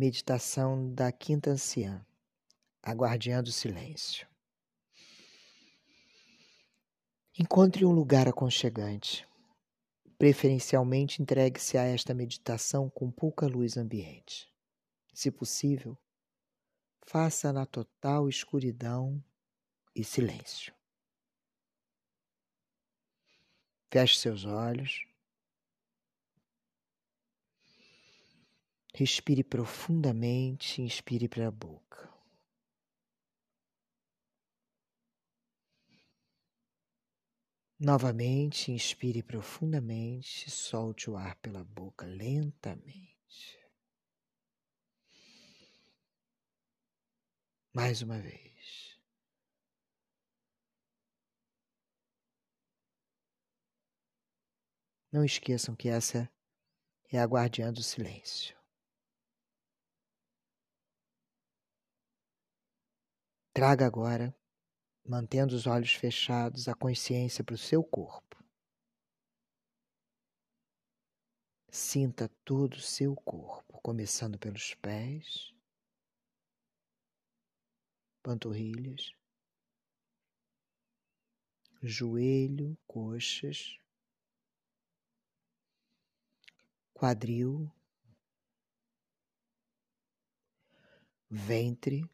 Meditação da Quinta Anciã, a Guardiã do Silêncio. Encontre um lugar aconchegante. Preferencialmente entregue-se a esta meditação com pouca luz ambiente. Se possível, faça na total escuridão e silêncio. Feche seus olhos Respire profundamente, inspire pela boca. Novamente, inspire profundamente, solte o ar pela boca lentamente. Mais uma vez. Não esqueçam que essa é a guardiã do silêncio. Traga agora, mantendo os olhos fechados, a consciência para o seu corpo. Sinta todo o seu corpo, começando pelos pés, panturrilhas, joelho, coxas, quadril, ventre,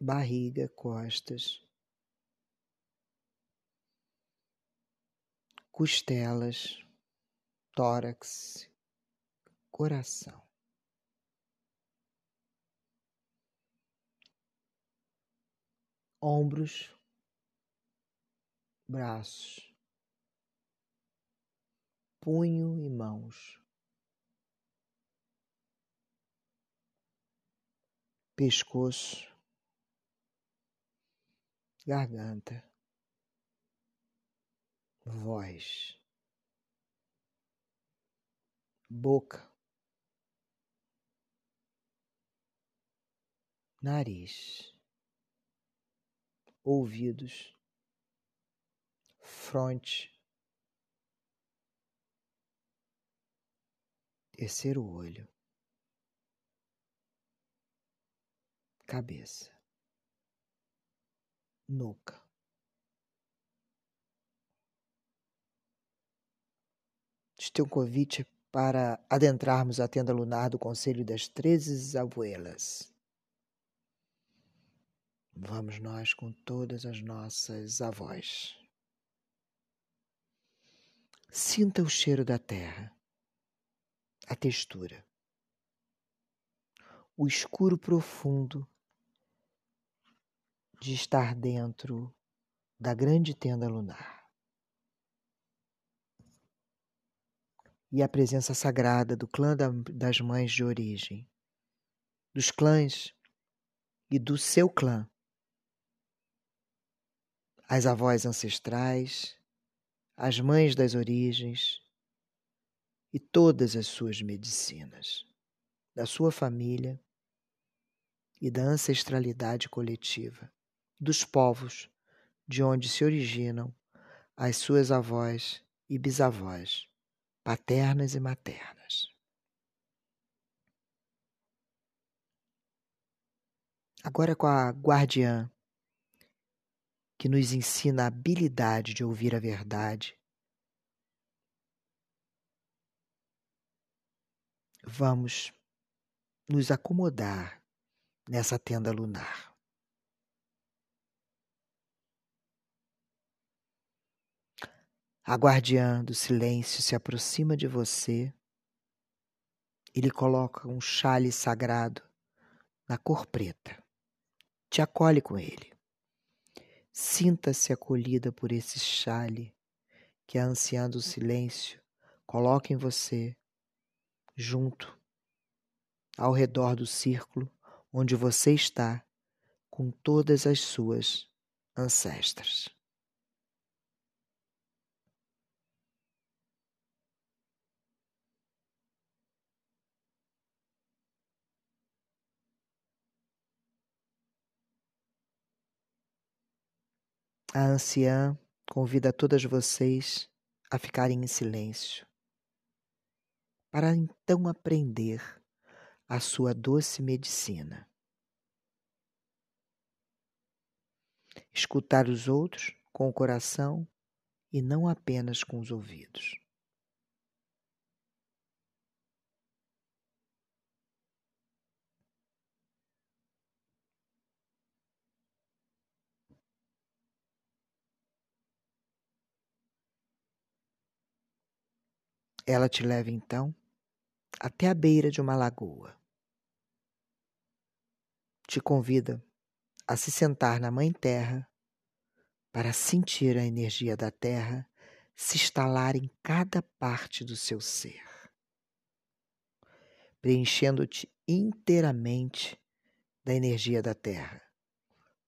barriga, costas, costelas, tórax, coração. Ombros, braços, punho e mãos. pescoço, garganta, voz, boca, nariz, ouvidos, fronte, terceiro olho, cabeça nuca. Este é um convite para adentrarmos a tenda lunar do Conselho das Treze Abuelas. Vamos nós com todas as nossas avós. Sinta o cheiro da terra, a textura, o escuro profundo de estar dentro da grande tenda lunar. E a presença sagrada do clã das mães de origem, dos clãs e do seu clã, as avós ancestrais, as mães das origens e todas as suas medicinas, da sua família e da ancestralidade coletiva dos povos de onde se originam as suas avós e bisavós, paternas e maternas. Agora com a guardiã, que nos ensina a habilidade de ouvir a verdade, vamos nos acomodar nessa tenda lunar. A guardiã do silêncio se aproxima de você e lhe coloca um chale sagrado na cor preta. Te acolhe com ele. Sinta-se acolhida por esse chale que a anciã do silêncio coloca em você, junto, ao redor do círculo onde você está, com todas as suas ancestras. A anciã convida todas vocês a ficarem em silêncio, para então aprender a sua doce medicina. Escutar os outros com o coração e não apenas com os ouvidos. Ela te leva então até a beira de uma lagoa. Te convida a se sentar na Mãe Terra para sentir a energia da Terra se instalar em cada parte do seu ser, preenchendo-te inteiramente da energia da Terra,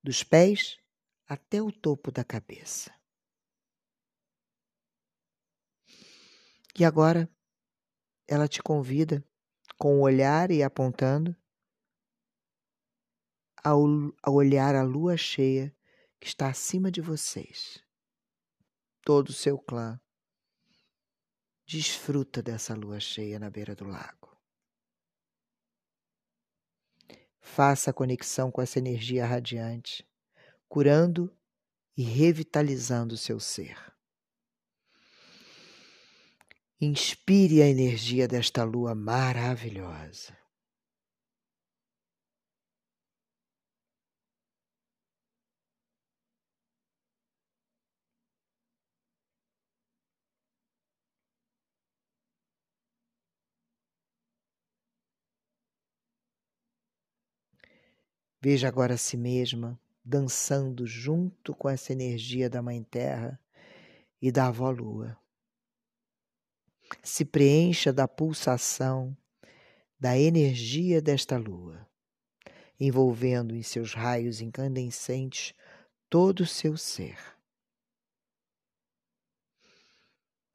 dos pés até o topo da cabeça. E agora ela te convida, com o olhar e apontando, ao, ao olhar a lua cheia que está acima de vocês. Todo o seu clã desfruta dessa lua cheia na beira do lago. Faça a conexão com essa energia radiante, curando e revitalizando o seu ser. Inspire a energia desta lua maravilhosa. Veja agora a si mesma dançando junto com essa energia da Mãe Terra e da Avó Lua se preencha da pulsação, da energia desta lua, envolvendo em seus raios incandescentes todo o seu ser.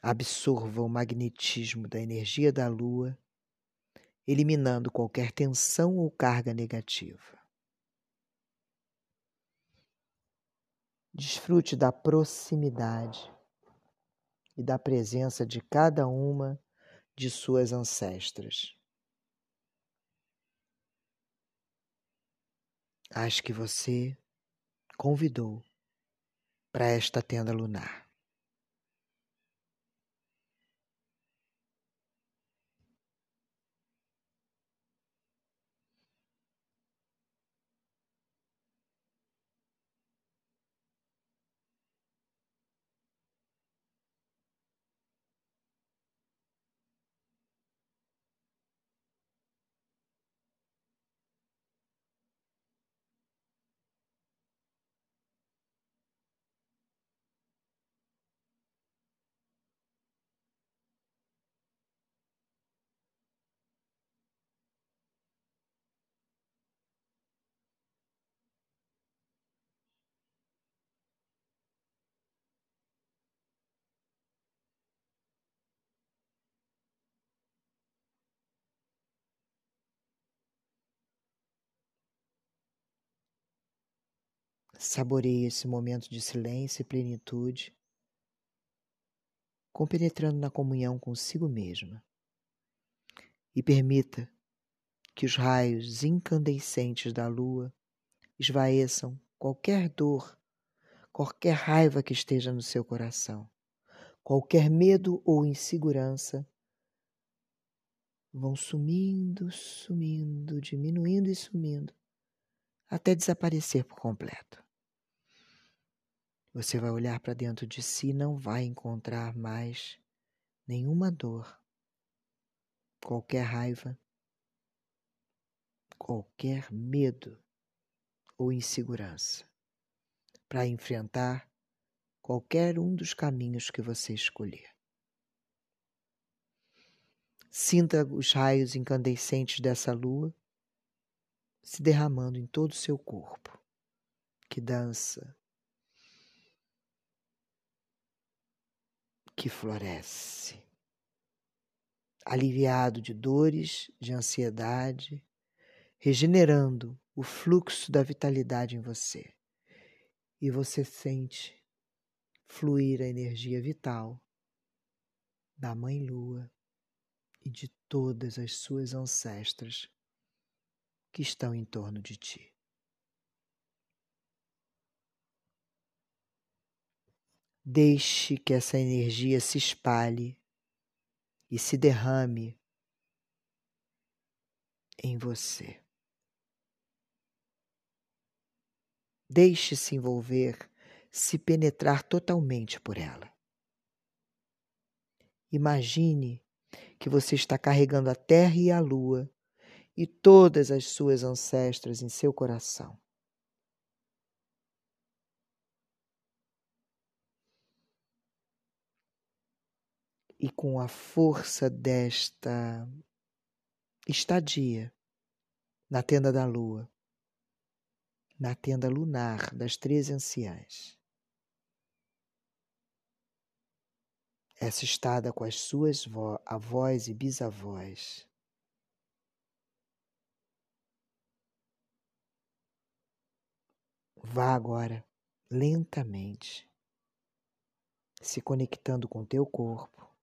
Absorva o magnetismo da energia da lua, eliminando qualquer tensão ou carga negativa. Desfrute da proximidade e da presença de cada uma de suas ancestras. As que você convidou para esta tenda lunar. Saboreie esse momento de silêncio e plenitude, compenetrando na comunhão consigo mesma. E permita que os raios incandescentes da lua esvaeçam qualquer dor, qualquer raiva que esteja no seu coração, qualquer medo ou insegurança vão sumindo, sumindo, diminuindo e sumindo, até desaparecer por completo. Você vai olhar para dentro de si e não vai encontrar mais nenhuma dor, qualquer raiva, qualquer medo ou insegurança para enfrentar qualquer um dos caminhos que você escolher. Sinta os raios incandescentes dessa lua se derramando em todo o seu corpo, que dança, que floresce, aliviado de dores, de ansiedade, regenerando o fluxo da vitalidade em você. E você sente fluir a energia vital da Mãe Lua e de todas as suas ancestras que estão em torno de ti. Deixe que essa energia se espalhe e se derrame em você. Deixe-se envolver, se penetrar totalmente por ela. Imagine que você está carregando a Terra e a Lua e todas as suas ancestras em seu coração. E com a força desta estadia na tenda da lua, na tenda lunar das três anciãs, essa estada com as suas avós e bisavós, Vá agora lentamente, se conectando com teu corpo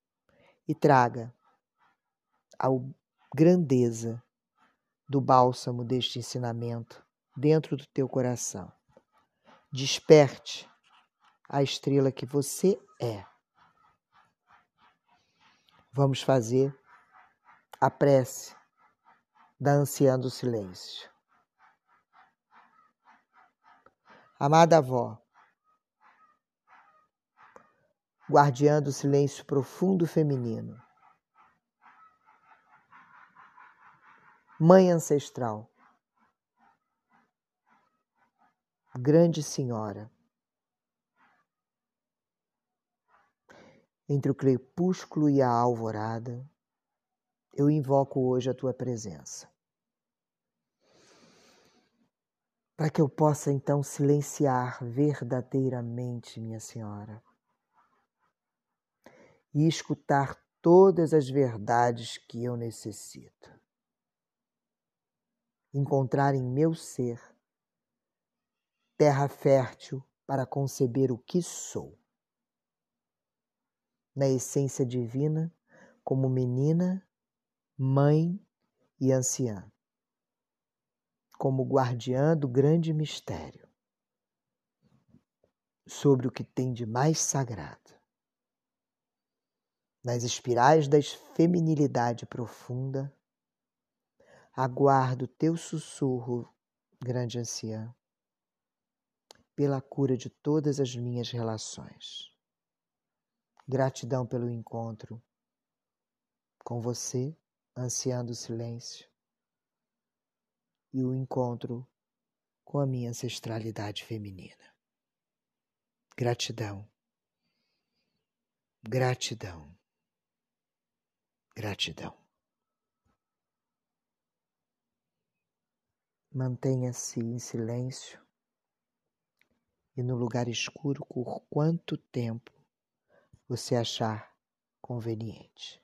e traga a grandeza do bálsamo deste ensinamento dentro do teu coração. Desperte a estrela que você é. Vamos fazer a prece da anciã do silêncio. Amada avó, guardiã do silêncio profundo feminino, mãe ancestral, grande senhora, entre o crepúsculo e a alvorada, eu invoco hoje a tua presença. para que eu possa então silenciar verdadeiramente, minha senhora, e escutar todas as verdades que eu necessito. Encontrar em meu ser terra fértil para conceber o que sou. Na essência divina, como menina, mãe e anciã como guardiã do grande mistério, sobre o que tem de mais sagrado. Nas espirais da feminilidade profunda, aguardo teu sussurro, grande anciã, pela cura de todas as minhas relações. Gratidão pelo encontro com você, anciã do silêncio e o encontro com a minha ancestralidade feminina. Gratidão, gratidão, gratidão. Mantenha-se em silêncio e no lugar escuro por quanto tempo você achar conveniente.